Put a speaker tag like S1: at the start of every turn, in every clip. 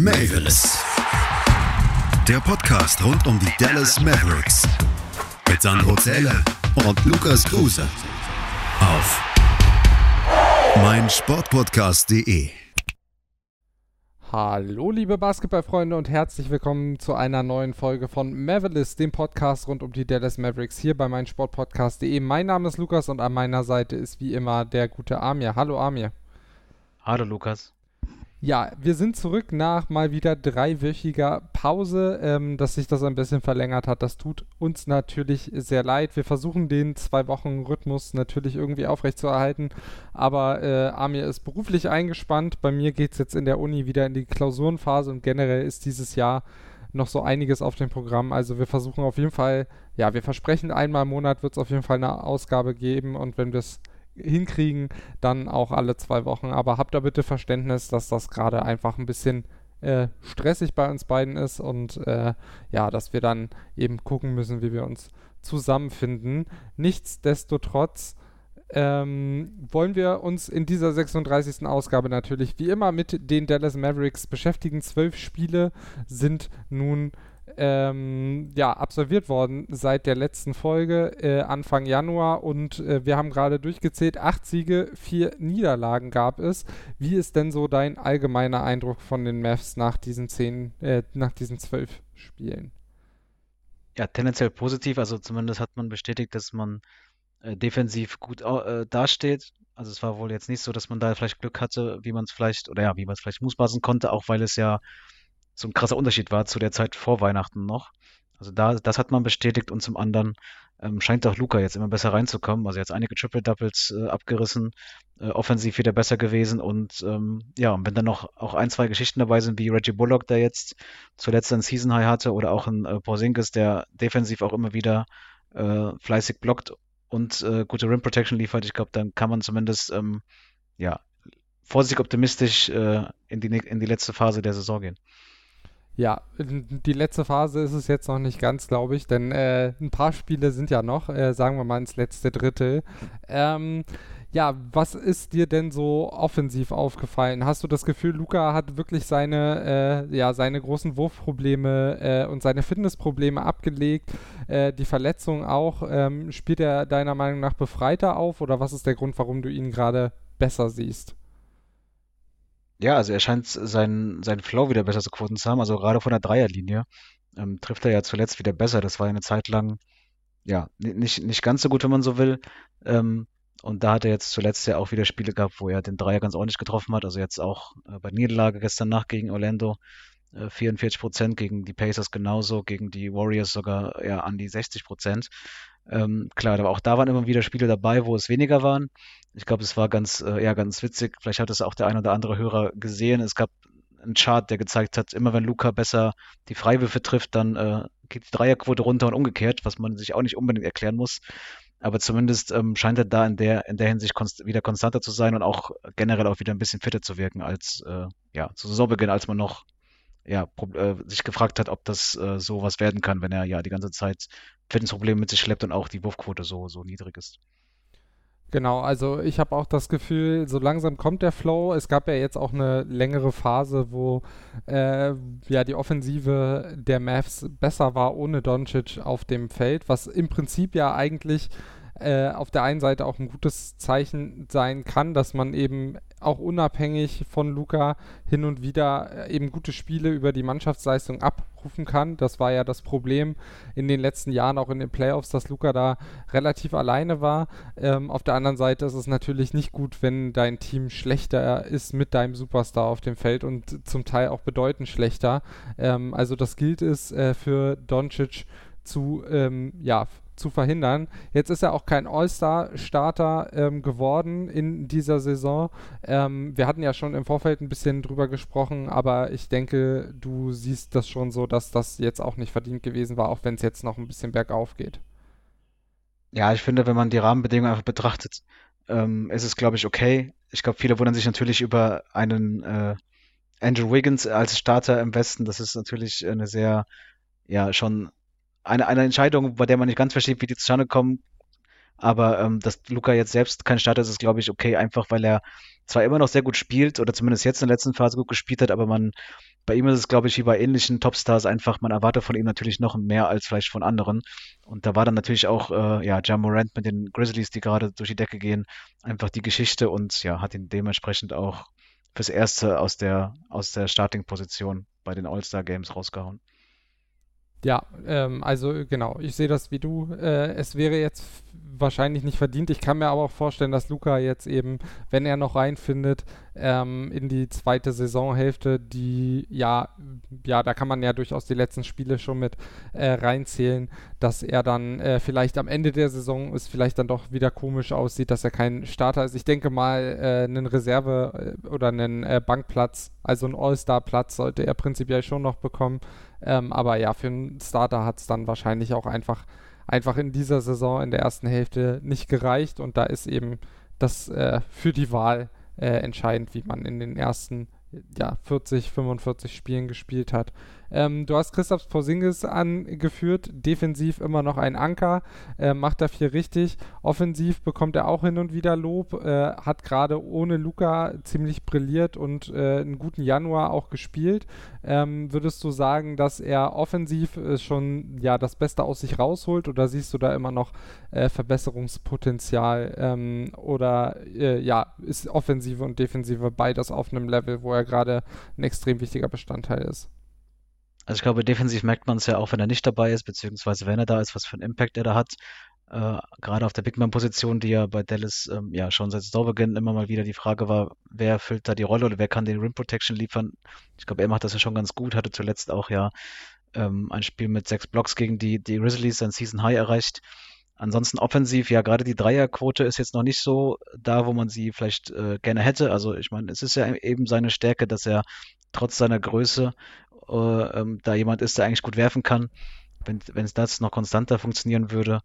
S1: Mavis. Der Podcast rund um die Dallas Mavericks. Mit Sandro Zähler und Lukas Kruse. Auf meinsportpodcast.de.
S2: Hallo liebe Basketballfreunde und herzlich willkommen zu einer neuen Folge von Mavericks, dem Podcast rund um die Dallas Mavericks hier bei meinsportpodcast.de. Mein Name ist Lukas und an meiner Seite ist wie immer der gute Amir. Hallo Amir.
S3: Hallo Lukas.
S2: Ja, wir sind zurück nach mal wieder dreiwöchiger Pause, ähm, dass sich das ein bisschen verlängert hat. Das tut uns natürlich sehr leid. Wir versuchen den zwei Wochen Rhythmus natürlich irgendwie aufrechtzuerhalten, aber äh, Amir ist beruflich eingespannt. Bei mir geht es jetzt in der Uni wieder in die Klausurenphase und generell ist dieses Jahr noch so einiges auf dem Programm. Also wir versuchen auf jeden Fall, ja, wir versprechen, einmal im Monat wird es auf jeden Fall eine Ausgabe geben und wenn wir es hinkriegen, dann auch alle zwei Wochen. Aber habt da bitte Verständnis, dass das gerade einfach ein bisschen äh, stressig bei uns beiden ist und äh, ja, dass wir dann eben gucken müssen, wie wir uns zusammenfinden. Nichtsdestotrotz ähm, wollen wir uns in dieser 36. Ausgabe natürlich wie immer mit den Dallas Mavericks beschäftigen. Zwölf Spiele sind nun ähm, ja, absolviert worden seit der letzten Folge äh, Anfang Januar und äh, wir haben gerade durchgezählt, acht Siege, vier Niederlagen gab es. Wie ist denn so dein allgemeiner Eindruck von den Mavs nach diesen zehn, äh, nach diesen zwölf Spielen?
S3: Ja, tendenziell positiv, also zumindest hat man bestätigt, dass man äh, defensiv gut äh, dasteht. Also es war wohl jetzt nicht so, dass man da vielleicht Glück hatte, wie man es vielleicht, oder ja, wie man es vielleicht mußbasen konnte, auch weil es ja so ein krasser Unterschied war zu der Zeit vor Weihnachten noch. Also da, das hat man bestätigt und zum anderen ähm, scheint auch Luca jetzt immer besser reinzukommen. Also jetzt einige Triple Doubles äh, abgerissen, äh, offensiv wieder besser gewesen und ähm, ja, und wenn dann noch auch ein, zwei Geschichten dabei sind, wie Reggie Bullock, der jetzt zuletzt ein Season High hatte, oder auch ein äh, Porzingis, der defensiv auch immer wieder äh, fleißig blockt und äh, gute Rim Protection liefert, ich glaube, dann kann man zumindest ähm, ja vorsichtig optimistisch äh, in, die, in die letzte Phase der Saison gehen.
S2: Ja, die letzte Phase ist es jetzt noch nicht ganz, glaube ich, denn äh, ein paar Spiele sind ja noch, äh, sagen wir mal ins letzte Drittel. Ähm, ja, was ist dir denn so offensiv aufgefallen? Hast du das Gefühl, Luca hat wirklich seine, äh, ja, seine großen Wurfprobleme äh, und seine Fitnessprobleme abgelegt? Äh, die Verletzung auch. Ähm, spielt er deiner Meinung nach befreiter auf oder was ist der Grund, warum du ihn gerade besser siehst?
S3: Ja, also er scheint seinen, seinen Flow wieder besser zu quoten zu haben. Also gerade von der Dreierlinie ähm, trifft er ja zuletzt wieder besser. Das war ja eine Zeit lang, ja, nicht, nicht ganz so gut, wenn man so will. Ähm, und da hat er jetzt zuletzt ja auch wieder Spiele gehabt, wo er den Dreier ganz ordentlich getroffen hat. Also jetzt auch äh, bei Niederlage gestern Nacht gegen Orlando 44 Prozent, gegen die Pacers genauso, gegen die Warriors sogar ja an die 60 Prozent. Ähm, klar, aber auch da waren immer wieder Spiele dabei, wo es weniger waren. Ich glaube, es war ganz, äh, ja, ganz witzig. Vielleicht hat es auch der ein oder andere Hörer gesehen. Es gab einen Chart, der gezeigt hat, immer wenn Luca besser die Freiwürfe trifft, dann äh, geht die Dreierquote runter und umgekehrt, was man sich auch nicht unbedingt erklären muss. Aber zumindest ähm, scheint er da in der, in der Hinsicht konst wieder konstanter zu sein und auch generell auch wieder ein bisschen fitter zu wirken als äh, ja, zu Saisonbeginn, als man noch ja, äh, sich gefragt hat, ob das äh, so was werden kann, wenn er ja die ganze Zeit Fitnessprobleme mit sich schleppt und auch die Wurfquote so, so niedrig ist.
S2: Genau, also ich habe auch das Gefühl, so langsam kommt der Flow. Es gab ja jetzt auch eine längere Phase, wo äh, ja die Offensive der Mavs besser war ohne Doncic auf dem Feld, was im Prinzip ja eigentlich äh, auf der einen Seite auch ein gutes Zeichen sein kann, dass man eben auch unabhängig von Luca hin und wieder äh, eben gute Spiele über die Mannschaftsleistung abrufen kann. Das war ja das Problem in den letzten Jahren, auch in den Playoffs, dass Luca da relativ alleine war. Ähm, auf der anderen Seite ist es natürlich nicht gut, wenn dein Team schlechter ist mit deinem Superstar auf dem Feld und zum Teil auch bedeutend schlechter. Ähm, also das gilt es äh, für Doncic zu, ähm, ja, zu verhindern. Jetzt ist er auch kein All-Star-Starter ähm, geworden in dieser Saison. Ähm, wir hatten ja schon im Vorfeld ein bisschen drüber gesprochen, aber ich denke, du siehst das schon so, dass das jetzt auch nicht verdient gewesen war, auch wenn es jetzt noch ein bisschen bergauf geht.
S3: Ja, ich finde, wenn man die Rahmenbedingungen einfach betrachtet, ähm, ist es, glaube ich, okay. Ich glaube, viele wundern sich natürlich über einen äh, Andrew Wiggins als Starter im Westen. Das ist natürlich eine sehr, ja, schon eine, eine Entscheidung, bei der man nicht ganz versteht, wie die zustande kommen. Aber ähm, dass Luca jetzt selbst kein Starter ist, ist, glaube ich, okay, einfach weil er zwar immer noch sehr gut spielt oder zumindest jetzt in der letzten Phase gut gespielt hat, aber man bei ihm ist es, glaube ich, wie bei ähnlichen Topstars einfach, man erwartet von ihm natürlich noch mehr als vielleicht von anderen. Und da war dann natürlich auch, äh, ja, John Morant mit den Grizzlies, die gerade durch die Decke gehen, einfach die Geschichte und ja, hat ihn dementsprechend auch fürs Erste aus der, aus der Starting-Position bei den All-Star-Games rausgehauen.
S2: Ja, ähm, also genau, ich sehe das wie du. Äh, es wäre jetzt wahrscheinlich nicht verdient. Ich kann mir aber auch vorstellen, dass Luca jetzt eben, wenn er noch reinfindet, ähm, in die zweite Saisonhälfte, die ja, ja, da kann man ja durchaus die letzten Spiele schon mit äh, reinzählen, dass er dann äh, vielleicht am Ende der Saison es vielleicht dann doch wieder komisch aussieht, dass er kein Starter ist. Ich denke mal, äh, einen Reserve- äh, oder einen äh, Bankplatz, also einen All-Star-Platz sollte er prinzipiell schon noch bekommen. Ähm, aber ja, für einen Starter hat es dann wahrscheinlich auch einfach einfach in dieser Saison in der ersten Hälfte nicht gereicht und da ist eben das äh, für die Wahl äh, entscheidend, wie man in den ersten ja, 40, 45 Spielen gespielt hat. Ähm, du hast Christoph Porzingis angeführt, defensiv immer noch ein Anker, äh, macht da viel richtig. Offensiv bekommt er auch hin und wieder Lob, äh, hat gerade ohne Luca ziemlich brilliert und äh, einen guten Januar auch gespielt. Ähm, würdest du sagen, dass er offensiv äh, schon ja das Beste aus sich rausholt oder siehst du da immer noch äh, Verbesserungspotenzial ähm, oder äh, ja ist Offensive und Defensive beides auf einem Level, wo er gerade ein extrem wichtiger Bestandteil ist?
S3: Also ich glaube, defensiv merkt man es ja auch, wenn er nicht dabei ist, beziehungsweise wenn er da ist, was für einen Impact er da hat. Äh, gerade auf der Bigman-Position, die ja bei Dallas ähm, ja schon seit Saisonbeginn immer mal wieder die Frage war, wer füllt da die Rolle oder wer kann den Rim Protection liefern. Ich glaube, er macht das ja schon ganz gut, hatte zuletzt auch ja ähm, ein Spiel mit sechs Blocks gegen die, die Grizzlies, sein Season High erreicht. Ansonsten offensiv, ja, gerade die Dreierquote ist jetzt noch nicht so da, wo man sie vielleicht äh, gerne hätte. Also ich meine, es ist ja eben seine Stärke, dass er trotz seiner Größe äh, ähm, da jemand ist, der eigentlich gut werfen kann. Wenn es das noch konstanter funktionieren würde,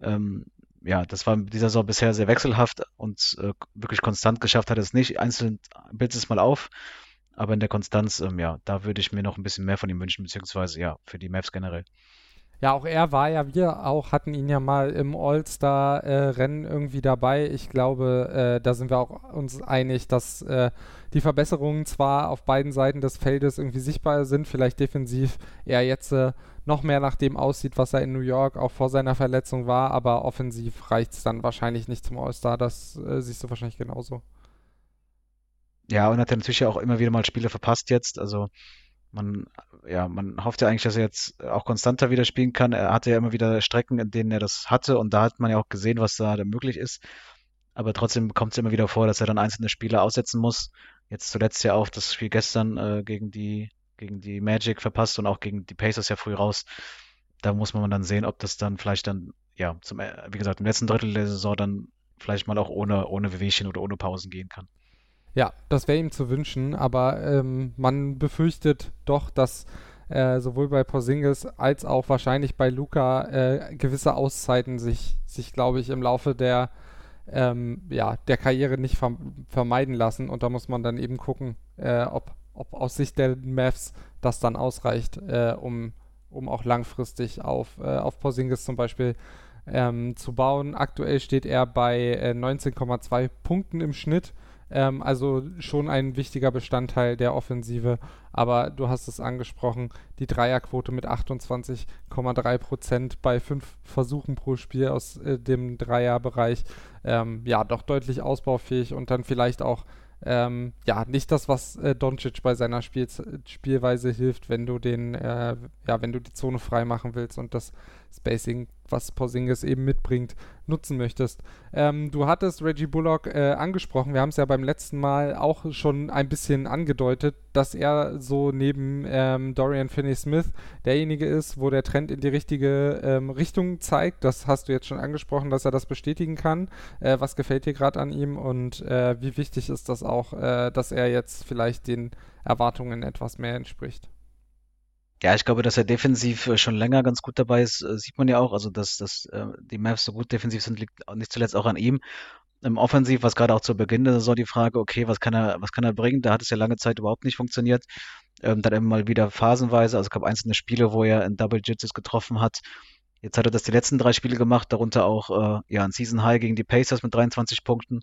S3: ähm, ja, das war dieser Saison bisher sehr wechselhaft und äh, wirklich konstant geschafft hat es nicht. Einzeln bildet es mal auf, aber in der Konstanz, ähm, ja, da würde ich mir noch ein bisschen mehr von ihm wünschen, beziehungsweise ja, für die Mavs generell.
S2: Ja, auch er war ja, wir auch hatten ihn ja mal im All-Star-Rennen äh, irgendwie dabei. Ich glaube, äh, da sind wir auch uns einig, dass äh, die Verbesserungen zwar auf beiden Seiten des Feldes irgendwie sichtbar sind, vielleicht defensiv er jetzt äh, noch mehr nach dem aussieht, was er in New York auch vor seiner Verletzung war, aber offensiv reicht es dann wahrscheinlich nicht zum All-Star. Das äh, siehst du wahrscheinlich genauso.
S3: Ja, und hat er natürlich auch immer wieder mal Spiele verpasst jetzt. Also man, ja, man hofft ja eigentlich, dass er jetzt auch konstanter wieder spielen kann. Er hatte ja immer wieder Strecken, in denen er das hatte und da hat man ja auch gesehen, was da, möglich ist. Aber trotzdem kommt es immer wieder vor, dass er dann einzelne Spiele aussetzen muss. Jetzt zuletzt ja auch das Spiel gestern äh, gegen die gegen die Magic verpasst und auch gegen die Pacers ja früh raus. Da muss man dann sehen, ob das dann vielleicht dann, ja, zum, äh, wie gesagt, im letzten Drittel der Saison dann vielleicht mal auch ohne, ohne Wehwehchen oder ohne Pausen gehen kann.
S2: Ja, das wäre ihm zu wünschen, aber ähm, man befürchtet doch, dass äh, sowohl bei Porzingis als auch wahrscheinlich bei Luca äh, gewisse Auszeiten sich, sich glaube ich, im Laufe der, ähm, ja, der Karriere nicht vermeiden lassen. Und da muss man dann eben gucken, äh, ob, ob aus Sicht der Mavs das dann ausreicht, äh, um, um auch langfristig auf, äh, auf Porzingis zum Beispiel ähm, zu bauen. Aktuell steht er bei 19,2 äh, Punkten im Schnitt ähm, also schon ein wichtiger Bestandteil der Offensive. Aber du hast es angesprochen, die Dreierquote mit 28,3 Prozent bei fünf Versuchen pro Spiel aus äh, dem Dreierbereich. Ähm, ja, doch deutlich ausbaufähig und dann vielleicht auch ähm, ja, nicht das, was äh, Doncic bei seiner Spiel Spielweise hilft, wenn du den, äh, ja, wenn du die Zone frei machen willst und das Spacing, was Porzingis eben mitbringt, nutzen möchtest. Ähm, du hattest Reggie Bullock äh, angesprochen. Wir haben es ja beim letzten Mal auch schon ein bisschen angedeutet, dass er so neben ähm, Dorian Finney-Smith derjenige ist, wo der Trend in die richtige ähm, Richtung zeigt. Das hast du jetzt schon angesprochen, dass er das bestätigen kann. Äh, was gefällt dir gerade an ihm und äh, wie wichtig ist das auch, äh, dass er jetzt vielleicht den Erwartungen etwas mehr entspricht?
S3: Ja, ich glaube, dass er defensiv äh, schon länger ganz gut dabei ist, äh, sieht man ja auch. Also, dass, dass äh, die Mavs so gut defensiv sind, liegt nicht zuletzt auch an ihm. Im Offensiv war es gerade auch zu Beginn der Saison die Frage, okay, was kann er, was kann er bringen? Da hat es ja lange Zeit überhaupt nicht funktioniert. Ähm, dann immer mal wieder phasenweise, also es gab einzelne Spiele, wo er in Double Jitsis getroffen hat. Jetzt hat er das die letzten drei Spiele gemacht, darunter auch äh, ja, ein Season High gegen die Pacers mit 23 Punkten,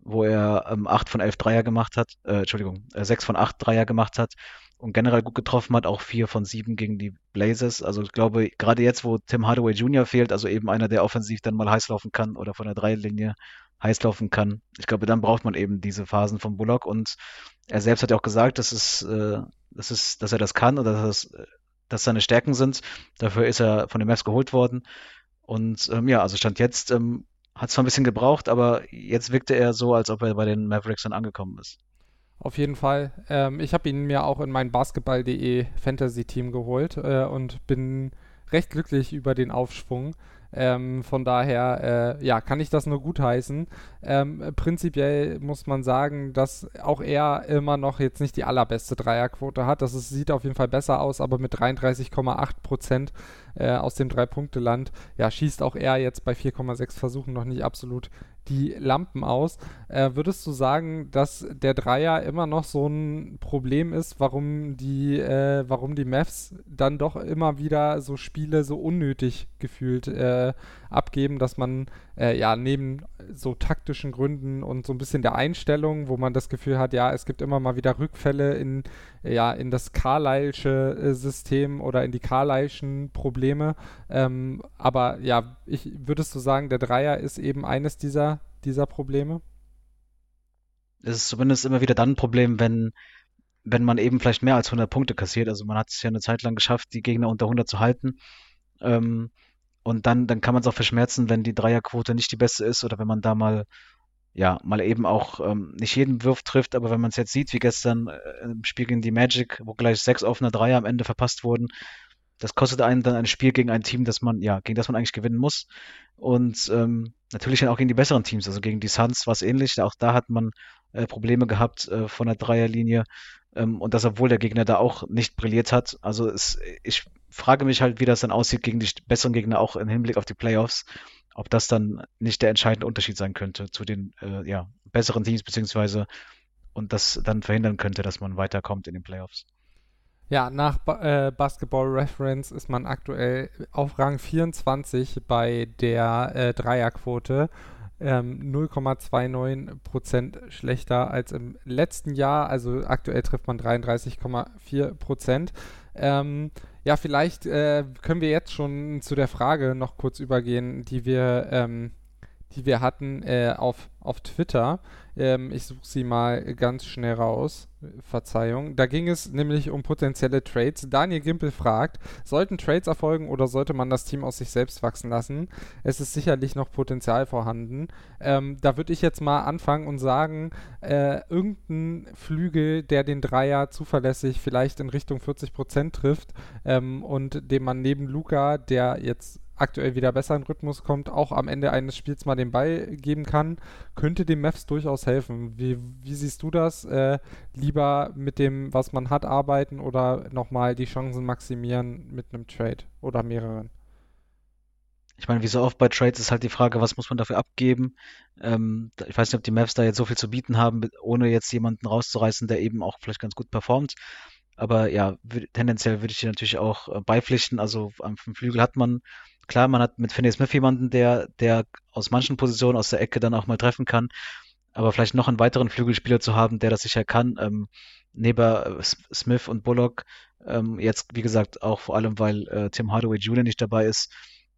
S3: wo er ähm, 8 von 11 Dreier gemacht hat, äh, Entschuldigung, äh, 6 von 8 Dreier gemacht hat und generell gut getroffen hat, auch vier von sieben gegen die Blazers. Also ich glaube, gerade jetzt, wo Tim Hardaway Jr. fehlt, also eben einer, der offensiv dann mal heiß laufen kann oder von der Dreilinie heiß laufen kann, ich glaube, dann braucht man eben diese Phasen von Bullock und er selbst hat ja auch gesagt, dass es, äh, dass es, dass er das kann oder dass, es, dass seine Stärken sind. Dafür ist er von den Mavs geholt worden. Und ähm, ja, also stand jetzt, ähm, hat zwar ein bisschen gebraucht, aber jetzt wirkte er so, als ob er bei den Mavericks dann angekommen ist.
S2: Auf jeden Fall. Ähm, ich habe ihn mir auch in mein Basketball.de Fantasy-Team geholt äh, und bin recht glücklich über den Aufschwung. Ähm, von daher, äh, ja, kann ich das nur gutheißen. Ähm, prinzipiell muss man sagen, dass auch er immer noch jetzt nicht die allerbeste Dreierquote hat. Das ist, sieht auf jeden Fall besser aus, aber mit 33,8 Prozent äh, aus dem Drei-Punkte-Land, ja, schießt auch er jetzt bei 4,6 Versuchen noch nicht absolut die Lampen aus. Äh, würdest du sagen, dass der Dreier immer noch so ein Problem ist, warum die, äh, warum die Mavs dann doch immer wieder so Spiele so unnötig gefühlt äh, abgeben, dass man äh, ja neben so taktischen Gründen und so ein bisschen der Einstellung, wo man das Gefühl hat, ja, es gibt immer mal wieder Rückfälle in, ja, in das Carlyle'sche äh, System oder in die Carlyle'schen Probleme. Ähm, aber ja, ich würdest du sagen, der Dreier ist eben eines dieser, dieser Probleme?
S3: Es ist zumindest immer wieder dann ein Problem, wenn, wenn man eben vielleicht mehr als 100 Punkte kassiert. Also man hat es ja eine Zeit lang geschafft, die Gegner unter 100 zu halten. Ähm, und dann, dann kann man es auch verschmerzen, wenn die Dreierquote nicht die beste ist oder wenn man da mal, ja, mal eben auch ähm, nicht jeden Wurf trifft, aber wenn man es jetzt sieht, wie gestern äh, im Spiel gegen die Magic, wo gleich sechs offene Dreier am Ende verpasst wurden, das kostet einen dann ein Spiel gegen ein Team, das man, ja, gegen das man eigentlich gewinnen muss. Und ähm, natürlich dann auch gegen die besseren Teams, also gegen die Suns war es ähnlich. Auch da hat man äh, Probleme gehabt äh, von der Dreierlinie. Ähm, und das, obwohl der Gegner da auch nicht brilliert hat. Also es, ich frage mich halt, wie das dann aussieht gegen die besseren Gegner, auch im Hinblick auf die Playoffs, ob das dann nicht der entscheidende Unterschied sein könnte zu den äh, ja, besseren Teams, beziehungsweise und das dann verhindern könnte, dass man weiterkommt in den Playoffs.
S2: Ja, nach ba äh, Basketball Reference ist man aktuell auf Rang 24 bei der äh, Dreierquote. Ähm, 0,29% schlechter als im letzten Jahr. Also aktuell trifft man 33,4 Ähm, ja, vielleicht äh, können wir jetzt schon zu der Frage noch kurz übergehen, die wir, ähm, die wir hatten äh, auf, auf Twitter. Ähm, ich suche sie mal ganz schnell raus. Verzeihung. Da ging es nämlich um potenzielle Trades. Daniel Gimpel fragt, sollten Trades erfolgen oder sollte man das Team aus sich selbst wachsen lassen? Es ist sicherlich noch Potenzial vorhanden. Ähm, da würde ich jetzt mal anfangen und sagen, äh, irgendein Flügel, der den Dreier zuverlässig vielleicht in Richtung 40% trifft ähm, und dem man neben Luca, der jetzt aktuell wieder besser in Rhythmus kommt, auch am Ende eines Spiels mal den Ball geben kann, könnte dem Mavs durchaus helfen. Wie, wie siehst du das? Äh, lieber mit dem, was man hat, arbeiten oder nochmal die Chancen maximieren mit einem Trade oder mehreren?
S3: Ich meine, wie so oft bei Trades ist halt die Frage, was muss man dafür abgeben? Ähm, ich weiß nicht, ob die Mavs da jetzt so viel zu bieten haben, ohne jetzt jemanden rauszureißen, der eben auch vielleicht ganz gut performt. Aber ja, tendenziell würde ich dir natürlich auch äh, beipflichten. Also am Flügel hat man Klar, man hat mit Finney Smith jemanden, der, der aus manchen Positionen aus der Ecke dann auch mal treffen kann. Aber vielleicht noch einen weiteren Flügelspieler zu haben, der das sicher kann, ähm, neben äh, Smith und Bullock, ähm, jetzt wie gesagt auch vor allem, weil äh, Tim Hardaway Jr. nicht dabei ist,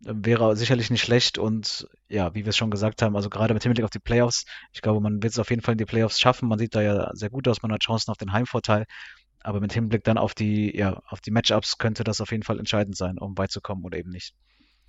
S3: äh, wäre sicherlich nicht schlecht und ja, wie wir es schon gesagt haben, also gerade mit Hinblick auf die Playoffs, ich glaube, man wird es auf jeden Fall in die Playoffs schaffen. Man sieht da ja sehr gut aus, man hat Chancen auf den Heimvorteil, aber mit Hinblick dann auf die, ja, auf die Matchups könnte das auf jeden Fall entscheidend sein, um weit zu kommen oder eben nicht.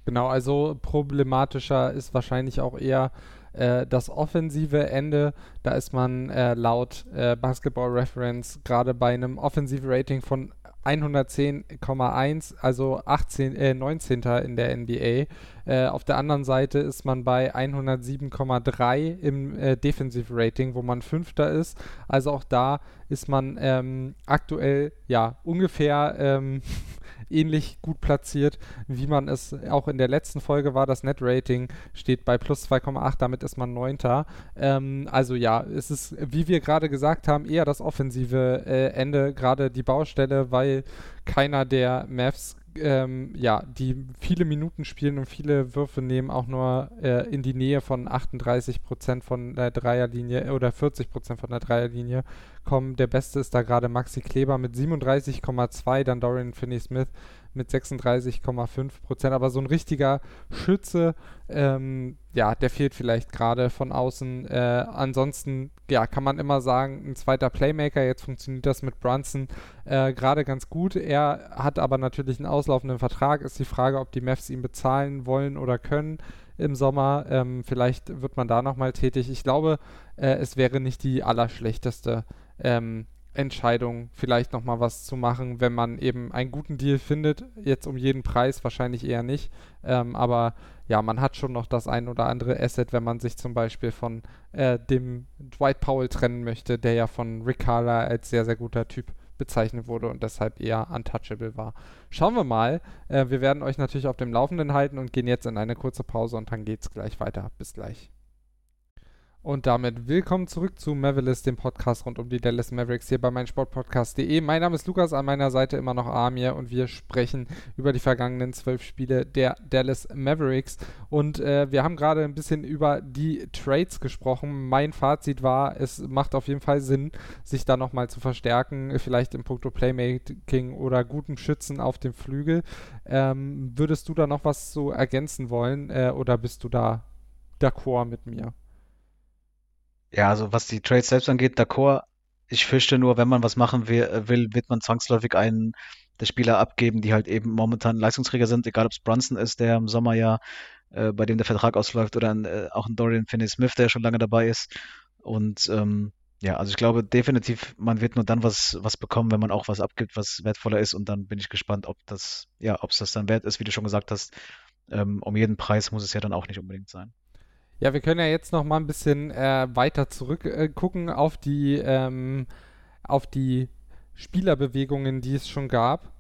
S2: Genau, also problematischer ist wahrscheinlich auch eher äh, das offensive Ende. Da ist man äh, laut äh, Basketball Reference gerade bei einem Offensive Rating von 110,1, also 18, äh, 19. in der NBA. Äh, auf der anderen Seite ist man bei 107,3 im äh, Defensive Rating, wo man Fünfter ist. Also auch da ist man ähm, aktuell ja ungefähr ähm, ähnlich gut platziert, wie man es auch in der letzten Folge war. Das Net-Rating steht bei plus 2,8, damit ist man Neunter. Ähm, also ja, es ist, wie wir gerade gesagt haben, eher das offensive äh, Ende, gerade die Baustelle, weil keiner der Mavs ähm, ja, die viele Minuten spielen und viele Würfe nehmen, auch nur äh, in die Nähe von 38 Prozent von der Dreierlinie oder 40 Prozent von der Dreierlinie kommen. Der beste ist da gerade Maxi Kleber mit 37,2, dann Dorian Finney-Smith mit 36,5 Prozent. Aber so ein richtiger Schütze, ähm, ja, der fehlt vielleicht gerade von außen. Äh, ansonsten, ja, kann man immer sagen, ein zweiter Playmaker. Jetzt funktioniert das mit Brunson äh, gerade ganz gut. Er hat aber natürlich einen auslaufenden Vertrag. Ist die Frage, ob die Mavs ihn bezahlen wollen oder können im Sommer. Ähm, vielleicht wird man da nochmal tätig. Ich glaube, äh, es wäre nicht die allerschlechteste ähm, Entscheidung, vielleicht nochmal was zu machen, wenn man eben einen guten Deal findet. Jetzt um jeden Preis wahrscheinlich eher nicht. Ähm, aber ja, man hat schon noch das ein oder andere Asset, wenn man sich zum Beispiel von äh, dem Dwight Powell trennen möchte, der ja von Rick Carla als sehr, sehr guter Typ bezeichnet wurde und deshalb eher untouchable war. Schauen wir mal. Äh, wir werden euch natürlich auf dem Laufenden halten und gehen jetzt in eine kurze Pause und dann geht es gleich weiter. Bis gleich. Und damit willkommen zurück zu Mavericks, dem Podcast rund um die Dallas Mavericks hier bei meinsportpodcast.de. Mein Name ist Lukas, an meiner Seite immer noch Amir und wir sprechen über die vergangenen zwölf Spiele der Dallas Mavericks. Und äh, wir haben gerade ein bisschen über die Trades gesprochen. Mein Fazit war, es macht auf jeden Fall Sinn, sich da nochmal zu verstärken, vielleicht im Punkto Playmaking oder guten Schützen auf dem Flügel. Ähm, würdest du da noch was zu ergänzen wollen äh, oder bist du da d'accord mit mir?
S3: Ja, also was die Trades selbst angeht, d'accord. Ich fürchte nur, wenn man was machen will, will wird man zwangsläufig einen der Spieler abgeben, die halt eben momentan Leistungsträger sind, egal ob es Brunson ist, der im Sommer ja, äh, bei dem der Vertrag ausläuft, oder ein, äh, auch ein Dorian Finney-Smith, der schon lange dabei ist. Und ähm, ja, also ich glaube definitiv, man wird nur dann was, was bekommen, wenn man auch was abgibt, was wertvoller ist. Und dann bin ich gespannt, ob das, ja, ob es das dann wert ist, wie du schon gesagt hast. Ähm, um jeden Preis muss es ja dann auch nicht unbedingt sein.
S2: Ja, wir können ja jetzt noch mal ein bisschen äh, weiter zurück äh, gucken auf die, ähm, auf die Spielerbewegungen, die es schon gab.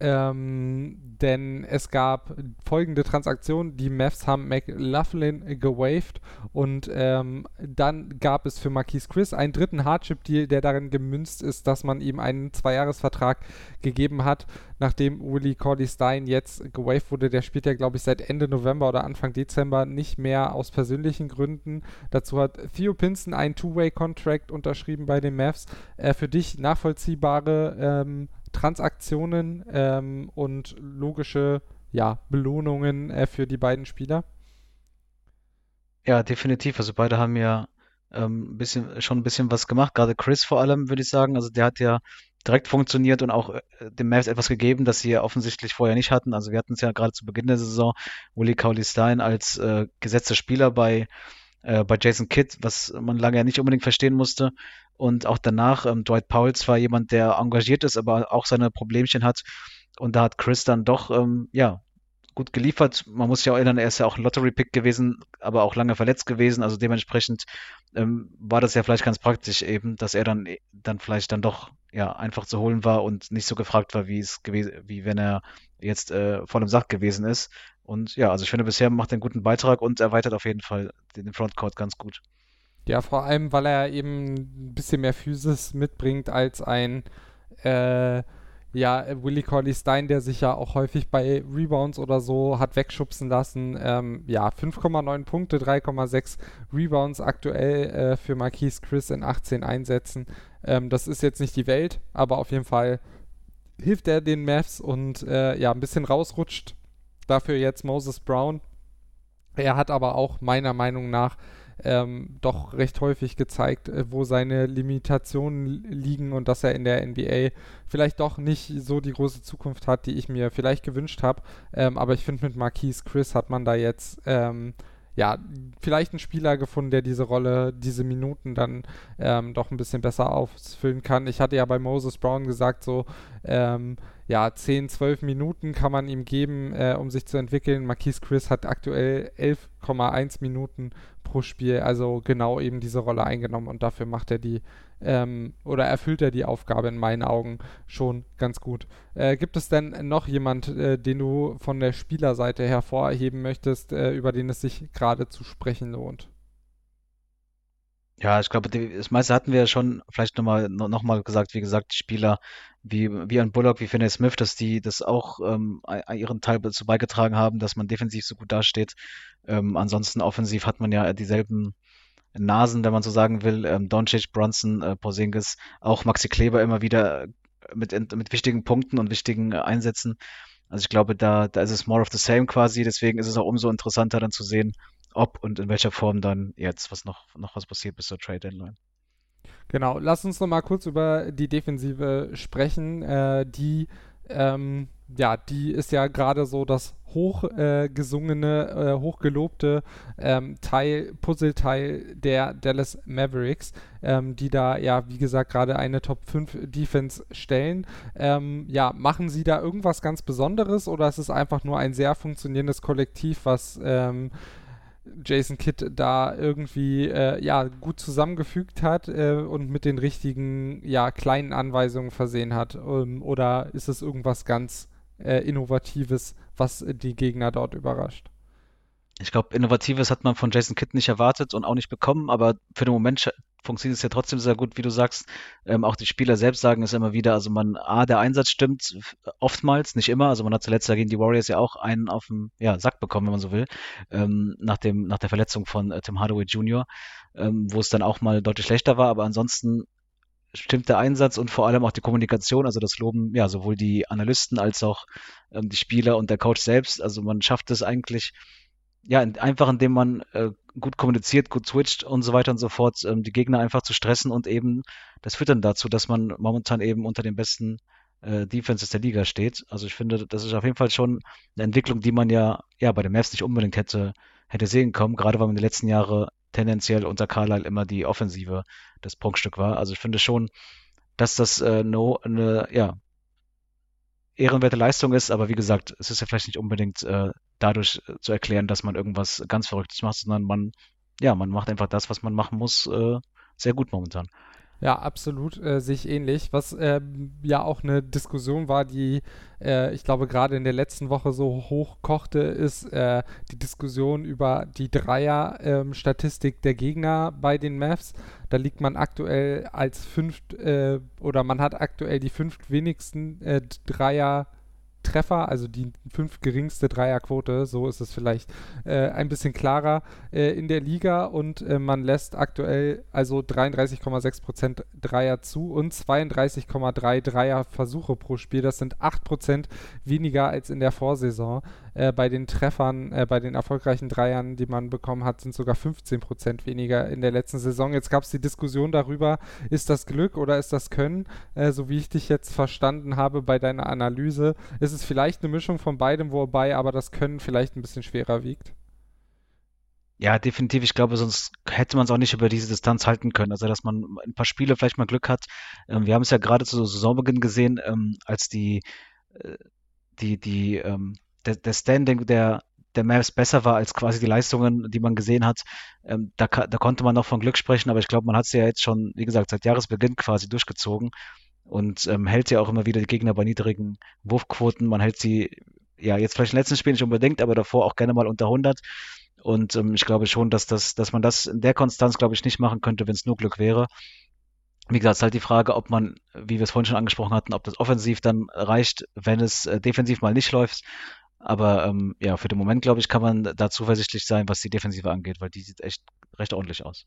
S2: Ähm, denn es gab folgende Transaktionen. Die Mavs haben McLaughlin gewaved und ähm, dann gab es für Marquise Chris einen dritten Hardship-Deal, der darin gemünzt ist, dass man ihm einen Zweijahresvertrag gegeben hat, nachdem Willie Cordy Stein jetzt gewaved wurde. Der spielt ja, glaube ich, seit Ende November oder Anfang Dezember nicht mehr aus persönlichen Gründen. Dazu hat Theo Pinson einen Two-Way-Contract unterschrieben bei den Mavs. Äh, für dich nachvollziehbare ähm, Transaktionen ähm, und logische ja, Belohnungen äh, für die beiden Spieler?
S3: Ja, definitiv. Also beide haben ja ähm, bisschen, schon ein bisschen was gemacht. Gerade Chris vor allem, würde ich sagen. Also der hat ja direkt funktioniert und auch äh, dem Mavs etwas gegeben, das sie ja offensichtlich vorher nicht hatten. Also wir hatten es ja gerade zu Beginn der Saison, Willie Cowley Stein als äh, gesetzter Spieler bei, äh, bei Jason Kidd, was man lange ja nicht unbedingt verstehen musste. Und auch danach, ähm, Dwight Powell zwar jemand, der engagiert ist, aber auch seine Problemchen hat. Und da hat Chris dann doch, ähm, ja, gut geliefert. Man muss sich auch erinnern, er ist ja auch ein Lottery-Pick gewesen, aber auch lange verletzt gewesen. Also dementsprechend ähm, war das ja vielleicht ganz praktisch eben, dass er dann, dann vielleicht dann doch ja einfach zu holen war und nicht so gefragt war, wie es gewesen, wie wenn er jetzt äh, voll im Sack gewesen ist. Und ja, also ich finde, bisher macht er einen guten Beitrag und erweitert auf jeden Fall den Frontcourt ganz gut.
S2: Ja, vor allem, weil er eben ein bisschen mehr Physis mitbringt als ein äh, ja, Willie Corley Stein, der sich ja auch häufig bei Rebounds oder so hat wegschubsen lassen. Ähm, ja, 5,9 Punkte, 3,6 Rebounds aktuell äh, für Marquise Chris in 18 Einsätzen. Ähm, das ist jetzt nicht die Welt, aber auf jeden Fall hilft er den Mavs und äh, ja, ein bisschen rausrutscht. Dafür jetzt Moses Brown. Er hat aber auch meiner Meinung nach ähm, doch recht häufig gezeigt, äh, wo seine Limitationen liegen und dass er in der NBA vielleicht doch nicht so die große Zukunft hat, die ich mir vielleicht gewünscht habe. Ähm, aber ich finde, mit Marquise Chris hat man da jetzt ähm, ja, vielleicht einen Spieler gefunden, der diese Rolle, diese Minuten dann ähm, doch ein bisschen besser ausfüllen kann. Ich hatte ja bei Moses Brown gesagt, so, ähm, ja, 10, 12 Minuten kann man ihm geben, äh, um sich zu entwickeln. Marquise Chris hat aktuell 11,1 Minuten pro Spiel, also genau eben diese Rolle eingenommen und dafür macht er die ähm, oder erfüllt er die Aufgabe in meinen Augen schon ganz gut. Äh, gibt es denn noch jemand, äh, den du von der Spielerseite hervorheben möchtest, äh, über den es sich gerade zu sprechen lohnt?
S3: Ja, ich glaube, das meiste hatten wir ja schon vielleicht nochmal noch mal gesagt, wie gesagt, die Spieler wie, wie ein Bullock, wie Finney Smith, dass die das auch ähm, ihren Teil dazu beigetragen haben, dass man defensiv so gut dasteht. Ähm, ansonsten offensiv hat man ja dieselben Nasen, wenn man so sagen will. Ähm, Doncic, Bronson, äh, Porzingis, auch Maxi Kleber immer wieder mit, mit wichtigen Punkten und wichtigen Einsätzen. Also ich glaube, da, da ist es more of the same quasi. Deswegen ist es auch umso interessanter dann zu sehen, ob und in welcher Form dann jetzt was noch, noch was passiert bis zur Trade Deadline.
S2: Genau, lass uns noch mal kurz über die Defensive sprechen. Äh, die, ähm, ja, die ist ja gerade so das hochgesungene, äh, äh, hochgelobte ähm, Teil, Puzzleteil der Dallas Mavericks, ähm, die da ja, wie gesagt, gerade eine Top 5 Defense stellen. Ähm, ja, machen sie da irgendwas ganz Besonderes oder ist es einfach nur ein sehr funktionierendes Kollektiv, was ähm, Jason Kidd da irgendwie äh, ja gut zusammengefügt hat äh, und mit den richtigen ja kleinen Anweisungen versehen hat ähm, oder ist es irgendwas ganz äh, Innovatives, was die Gegner dort überrascht?
S3: Ich glaube, Innovatives hat man von Jason Kidd nicht erwartet und auch nicht bekommen, aber für den Moment funktioniert es ja trotzdem sehr gut, wie du sagst. Ähm, auch die Spieler selbst sagen es immer wieder. Also man, A, der Einsatz stimmt oftmals, nicht immer. Also man hat zuletzt gegen die Warriors ja auch einen auf dem ja, Sack bekommen, wenn man so will, ähm, nach, dem, nach der Verletzung von äh, Tim Hardaway Jr., ähm, wo es dann auch mal deutlich schlechter war. Aber ansonsten stimmt der Einsatz und vor allem auch die Kommunikation. Also das loben ja sowohl die Analysten als auch ähm, die Spieler und der Coach selbst. Also man schafft es eigentlich, ja, einfach indem man äh, gut kommuniziert, gut switcht und so weiter und so fort, ähm, die Gegner einfach zu stressen und eben, das führt dann dazu, dass man momentan eben unter den besten äh, Defenses der Liga steht. Also ich finde, das ist auf jeden Fall schon eine Entwicklung, die man ja, ja bei den Mavs nicht unbedingt hätte, hätte sehen kommen, gerade weil man die letzten Jahre tendenziell unter Carlisle immer die Offensive das Prunkstück war. Also ich finde schon, dass das äh, no, eine, ja, ehrenwerte Leistung ist, aber wie gesagt, es ist ja vielleicht nicht unbedingt äh, dadurch äh, zu erklären, dass man irgendwas ganz Verrücktes macht, sondern man, ja, man macht einfach das, was man machen muss, äh, sehr gut momentan.
S2: Ja, absolut, äh, sehe ich ähnlich. Was äh, ja auch eine Diskussion war, die äh, ich glaube gerade in der letzten Woche so hoch kochte, ist äh, die Diskussion über die Dreier-Statistik ähm, der Gegner bei den Mavs. Da liegt man aktuell als fünft äh, oder man hat aktuell die fünft wenigsten äh, Dreier Treffer, also die fünf geringste Dreierquote, so ist es vielleicht äh, ein bisschen klarer äh, in der Liga und äh, man lässt aktuell also 33,6% Dreier zu und 32,3 Dreierversuche pro Spiel. Das sind 8% weniger als in der Vorsaison. Äh, bei den Treffern, äh, bei den erfolgreichen Dreiern, die man bekommen hat, sind sogar 15% weniger in der letzten Saison. Jetzt gab es die Diskussion darüber, ist das Glück oder ist das Können? Äh, so wie ich dich jetzt verstanden habe bei deiner Analyse, ist es vielleicht eine Mischung von beidem, wobei aber das Können vielleicht ein bisschen schwerer wiegt.
S3: Ja, definitiv. Ich glaube, sonst hätte man es auch nicht über diese Distanz halten können. Also, dass man ein paar Spiele vielleicht mal Glück hat. Ähm, wir haben es ja gerade zu Saisonbeginn gesehen, ähm, als die, äh, die, die, ähm, der, der Standing der, der Mavs besser war als quasi die Leistungen, die man gesehen hat. Ähm, da, da konnte man noch von Glück sprechen, aber ich glaube, man hat es ja jetzt schon, wie gesagt, seit Jahresbeginn quasi durchgezogen und ähm, hält ja auch immer wieder die Gegner bei niedrigen Wurfquoten. Man hält sie, ja, jetzt vielleicht im letzten Spiel nicht unbedingt, aber davor auch gerne mal unter 100. Und ähm, ich glaube schon, dass, das, dass man das in der Konstanz, glaube ich, nicht machen könnte, wenn es nur Glück wäre. Wie gesagt, es ist halt die Frage, ob man, wie wir es vorhin schon angesprochen hatten, ob das offensiv dann reicht, wenn es äh, defensiv mal nicht läuft. Aber ähm, ja, für den Moment, glaube ich, kann man da zuversichtlich sein, was die Defensive angeht, weil die sieht echt recht ordentlich aus.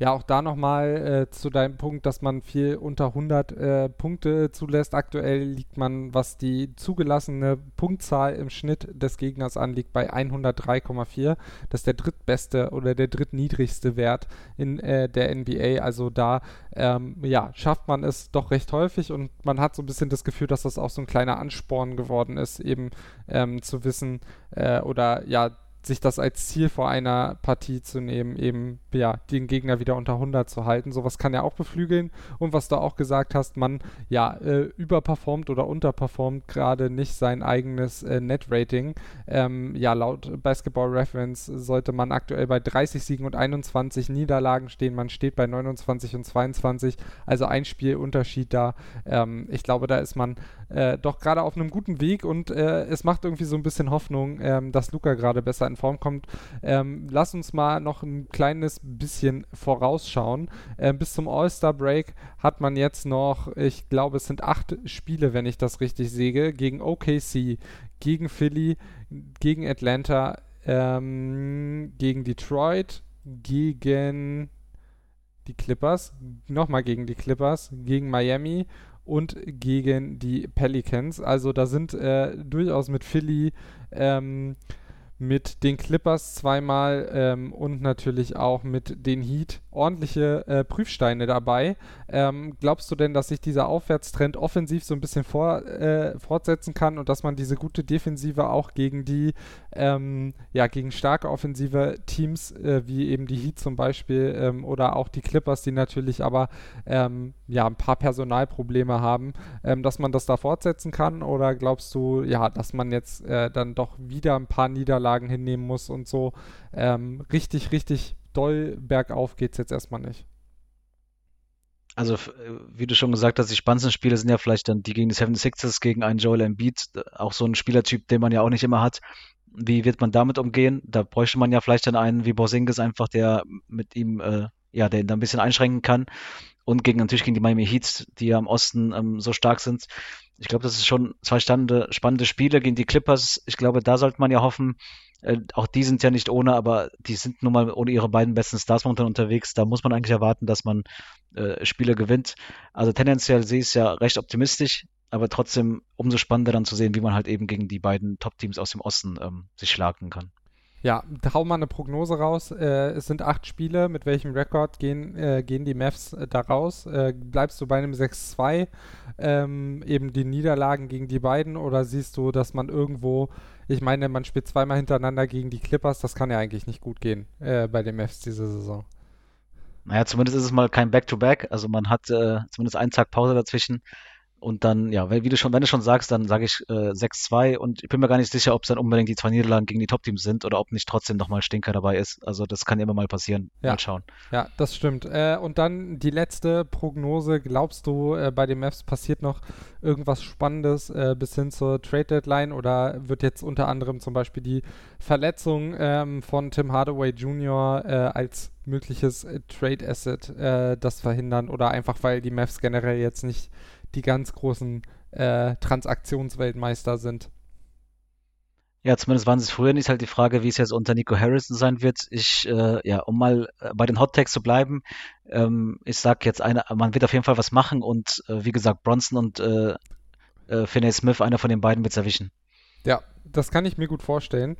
S2: Ja, auch da nochmal äh, zu deinem Punkt, dass man viel unter 100 äh, Punkte zulässt. Aktuell liegt man, was die zugelassene Punktzahl im Schnitt des Gegners anliegt, bei 103,4. Das ist der drittbeste oder der drittniedrigste Wert in äh, der NBA. Also da ähm, ja, schafft man es doch recht häufig und man hat so ein bisschen das Gefühl, dass das auch so ein kleiner Ansporn geworden ist, eben ähm, zu wissen äh, oder ja, sich das als Ziel vor einer Partie zu nehmen, eben ja, den Gegner wieder unter 100 zu halten. Sowas kann ja auch beflügeln. Und was du auch gesagt hast, man ja äh, überperformt oder unterperformt gerade nicht sein eigenes äh, Net-Rating. Ähm, ja, laut Basketball Reference sollte man aktuell bei 30 Siegen und 21 Niederlagen stehen. Man steht bei 29 und 22, also ein Spielunterschied da. Ähm, ich glaube, da ist man äh, doch gerade auf einem guten Weg und äh, es macht irgendwie so ein bisschen Hoffnung, ähm, dass Luca gerade besser in in Form kommt. Ähm, lass uns mal noch ein kleines bisschen vorausschauen. Ähm, bis zum All-Star-Break hat man jetzt noch, ich glaube, es sind acht Spiele, wenn ich das richtig sehe, gegen OKC, gegen Philly, gegen Atlanta, ähm, gegen Detroit, gegen die Clippers, nochmal gegen die Clippers, gegen Miami und gegen die Pelicans. Also da sind äh, durchaus mit Philly ähm, mit den Clippers zweimal ähm, und natürlich auch mit den Heat ordentliche äh, Prüfsteine dabei. Ähm, glaubst du denn, dass sich dieser Aufwärtstrend offensiv so ein bisschen vor, äh, fortsetzen kann und dass man diese gute Defensive auch gegen die, ähm, ja, gegen starke offensive Teams äh, wie eben die Heat zum Beispiel ähm, oder auch die Clippers, die natürlich aber ähm, ja ein paar Personalprobleme haben, ähm, dass man das da fortsetzen kann? Oder glaubst du, ja, dass man jetzt äh, dann doch wieder ein paar Niederlagen hinnehmen muss und so ähm, richtig, richtig doll bergauf geht es jetzt erstmal nicht?
S3: Also, wie du schon gesagt hast, die spannendsten Spiele sind ja vielleicht dann die gegen die 76ers, gegen einen Joel Embiid, auch so ein Spielertyp, den man ja auch nicht immer hat. Wie wird man damit umgehen? Da bräuchte man ja vielleicht dann einen wie Borsingis einfach, der mit ihm, äh, ja, der ihn da ein bisschen einschränken kann und gegen natürlich gegen die Miami Heats, die ja im Osten ähm, so stark sind. Ich glaube, das ist schon zwei spannende, spannende Spiele gegen die Clippers. Ich glaube, da sollte man ja hoffen, äh, auch die sind ja nicht ohne, aber die sind nun mal ohne ihre beiden besten Stars momentan unterwegs. Da muss man eigentlich erwarten, dass man äh, Spiele gewinnt. Also tendenziell sehe ich es ja recht optimistisch, aber trotzdem umso spannender dann zu sehen, wie man halt eben gegen die beiden Top-Teams aus dem Osten ähm, sich schlagen kann.
S2: Ja, hau mal eine Prognose raus. Äh, es sind acht Spiele. Mit welchem Rekord gehen, äh, gehen die Mavs äh, da raus? Äh, bleibst du bei einem 6-2? Ähm, eben die Niederlagen gegen die beiden? Oder siehst du, dass man irgendwo, ich meine, man spielt zweimal hintereinander gegen die Clippers. Das kann ja eigentlich nicht gut gehen äh, bei den Mavs diese Saison.
S3: Naja, zumindest ist es mal kein Back-to-Back. -Back. Also man hat äh, zumindest einen Tag Pause dazwischen. Und dann, ja, wenn, wie du schon, wenn du schon sagst, dann sage ich äh, 6-2 und ich bin mir gar nicht sicher, ob es dann unbedingt die zwei Niederlagen gegen die Top-Teams sind oder ob nicht trotzdem nochmal Stinker dabei ist. Also das kann immer mal passieren.
S2: Ja.
S3: Mal schauen.
S2: Ja, das stimmt. Äh, und dann die letzte Prognose. Glaubst du, äh, bei den Mavs passiert noch irgendwas Spannendes äh, bis hin zur Trade-Deadline oder wird jetzt unter anderem zum Beispiel die Verletzung ähm, von Tim Hardaway Jr. Äh, als mögliches Trade Asset äh, das verhindern oder einfach weil die Mavs generell jetzt nicht die ganz großen äh, Transaktionsweltmeister sind.
S3: Ja, zumindest waren sie es früher nicht. Halt die Frage, wie es jetzt unter Nico Harrison sein wird. Ich, äh, ja, um mal äh, bei den Hot Takes zu bleiben, ähm, ich sag jetzt eine, man wird auf jeden Fall was machen und äh, wie gesagt, Bronson und äh, äh, Finney Smith, einer von den beiden wird es erwischen.
S2: Ja, das kann ich mir gut vorstellen.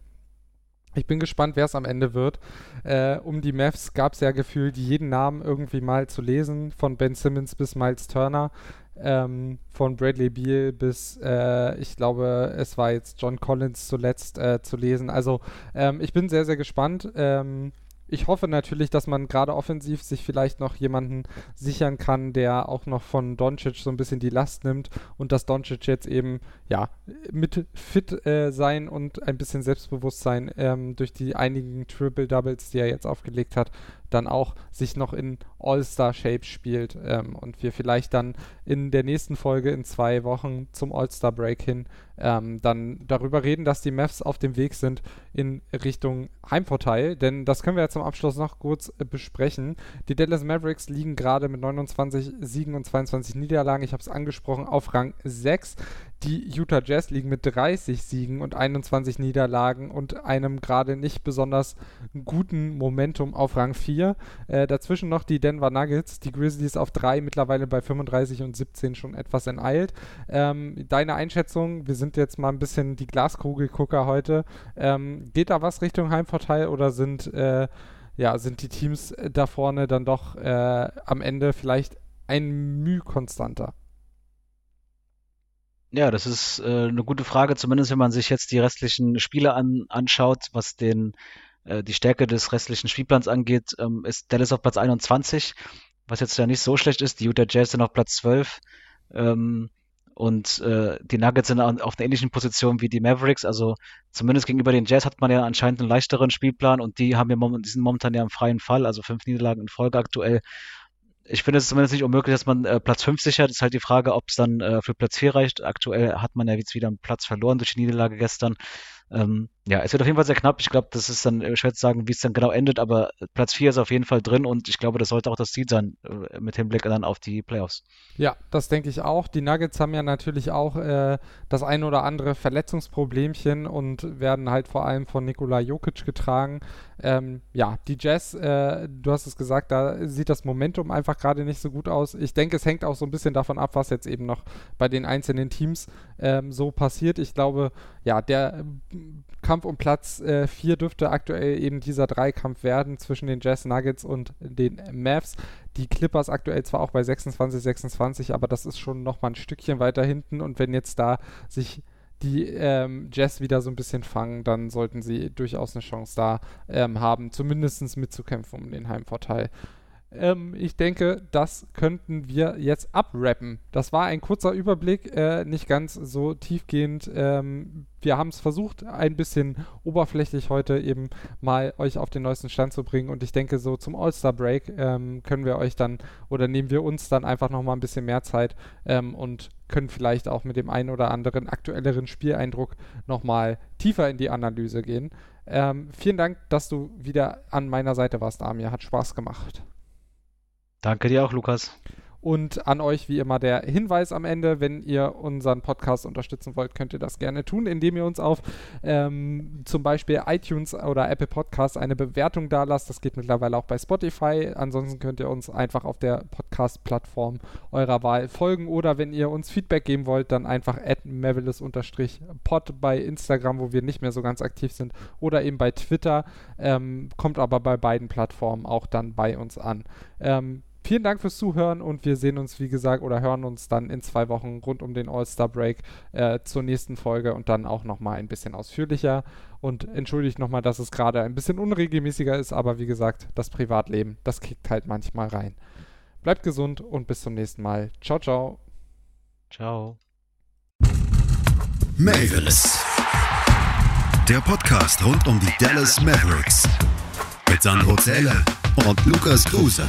S2: Ich bin gespannt, wer es am Ende wird. Äh, um die Mavs gab es ja gefühlt jeden Namen irgendwie mal zu lesen, von Ben Simmons bis Miles Turner ähm, von Bradley Beal bis, äh, ich glaube, es war jetzt John Collins zuletzt äh, zu lesen. Also ähm, ich bin sehr, sehr gespannt. Ähm, ich hoffe natürlich, dass man gerade offensiv sich vielleicht noch jemanden sichern kann, der auch noch von Doncic so ein bisschen die Last nimmt und dass Doncic jetzt eben ja mit fit äh, sein und ein bisschen Selbstbewusstsein ähm, durch die einigen Triple Doubles, die er jetzt aufgelegt hat, dann auch sich noch in All-Star-Shape spielt ähm, und wir vielleicht dann in der nächsten Folge in zwei Wochen zum All-Star-Break hin ähm, dann darüber reden, dass die Mavs auf dem Weg sind in Richtung Heimvorteil. Denn das können wir ja zum Abschluss noch kurz äh, besprechen. Die Dallas Mavericks liegen gerade mit 29 Siegen und 22 Niederlagen, ich habe es angesprochen, auf Rang 6. Die Utah Jazz liegen mit 30 Siegen und 21 Niederlagen und einem gerade nicht besonders guten Momentum auf Rang 4. Äh, dazwischen noch die Denver Nuggets, die Grizzlies auf 3, mittlerweile bei 35 und 17 schon etwas enteilt. Ähm, deine Einschätzung, wir sind jetzt mal ein bisschen die Glaskugelgucker heute. Ähm, geht da was Richtung Heimvorteil oder sind, äh, ja, sind die Teams da vorne dann doch äh, am Ende vielleicht ein Mühe konstanter?
S3: Ja, das ist äh, eine gute Frage, zumindest wenn man sich jetzt die restlichen Spiele an, anschaut, was den, die Stärke des restlichen Spielplans angeht, ähm, ist Dallas auf Platz 21, was jetzt ja nicht so schlecht ist. Die Utah Jazz sind auf Platz 12 ähm, und äh, die Nuggets sind auf einer ähnlichen Position wie die Mavericks. Also zumindest gegenüber den Jazz hat man ja anscheinend einen leichteren Spielplan und die haben ja momentan, die sind momentan ja im freien Fall, also fünf Niederlagen in Folge aktuell ich finde es zumindest nicht unmöglich, dass man äh, Platz 5 sichert. ist halt die Frage, ob es dann äh, für Platz 4 reicht. Aktuell hat man ja jetzt wieder einen Platz verloren durch die Niederlage gestern. Ähm, ja, es wird auf jeden Fall sehr knapp. Ich glaube, das ist dann schwer zu sagen, wie es dann genau endet, aber Platz 4 ist auf jeden Fall drin und ich glaube, das sollte auch das Ziel sein äh, mit Hinblick dann auf die Playoffs.
S2: Ja, das denke ich auch. Die Nuggets haben ja natürlich auch äh, das ein oder andere Verletzungsproblemchen und werden halt vor allem von Nikola Jokic getragen. Ähm, ja, die Jazz, äh, du hast es gesagt, da sieht das Momentum einfach gerade nicht so gut aus. Ich denke, es hängt auch so ein bisschen davon ab, was jetzt eben noch bei den einzelnen Teams ähm, so passiert. Ich glaube, ja, der Kampf um Platz 4 äh, dürfte aktuell eben dieser Dreikampf werden zwischen den Jazz Nuggets und den Mavs. Die Clippers aktuell zwar auch bei 26, 26, aber das ist schon nochmal ein Stückchen weiter hinten und wenn jetzt da sich die ähm, Jazz wieder so ein bisschen fangen, dann sollten sie durchaus eine Chance da ähm, haben, zumindest mitzukämpfen um den Heimvorteil. Ähm, ich denke, das könnten wir jetzt abrappen. Das war ein kurzer Überblick, äh, nicht ganz so tiefgehend. Ähm, wir haben es versucht, ein bisschen oberflächlich heute eben mal euch auf den neuesten Stand zu bringen. Und ich denke, so zum All-Star-Break ähm, können wir euch dann oder nehmen wir uns dann einfach nochmal ein bisschen mehr Zeit ähm, und können vielleicht auch mit dem einen oder anderen aktuelleren Spieleindruck nochmal tiefer in die Analyse gehen. Ähm, vielen Dank, dass du wieder an meiner Seite warst, Amir. Hat Spaß gemacht.
S3: Danke dir auch, Lukas.
S2: Und an euch wie immer der Hinweis am Ende, wenn ihr unseren Podcast unterstützen wollt, könnt ihr das gerne tun, indem ihr uns auf ähm, zum Beispiel iTunes oder Apple Podcasts eine Bewertung da lasst. Das geht mittlerweile auch bei Spotify. Ansonsten könnt ihr uns einfach auf der Podcast-Plattform eurer Wahl folgen oder wenn ihr uns Feedback geben wollt, dann einfach mavelis-pod bei Instagram, wo wir nicht mehr so ganz aktiv sind oder eben bei Twitter. Ähm, kommt aber bei beiden Plattformen auch dann bei uns an. Ähm, Vielen Dank fürs Zuhören und wir sehen uns, wie gesagt, oder hören uns dann in zwei Wochen rund um den All-Star-Break äh, zur nächsten Folge und dann auch nochmal ein bisschen ausführlicher. Und entschuldigt nochmal, dass es gerade ein bisschen unregelmäßiger ist, aber wie gesagt, das Privatleben, das kickt halt manchmal rein. Bleibt gesund und bis zum nächsten Mal. Ciao, ciao.
S3: Ciao.
S1: Mavis. Der Podcast rund um die Dallas Mavericks. Mit Sandro Zähler und Lukas Kruse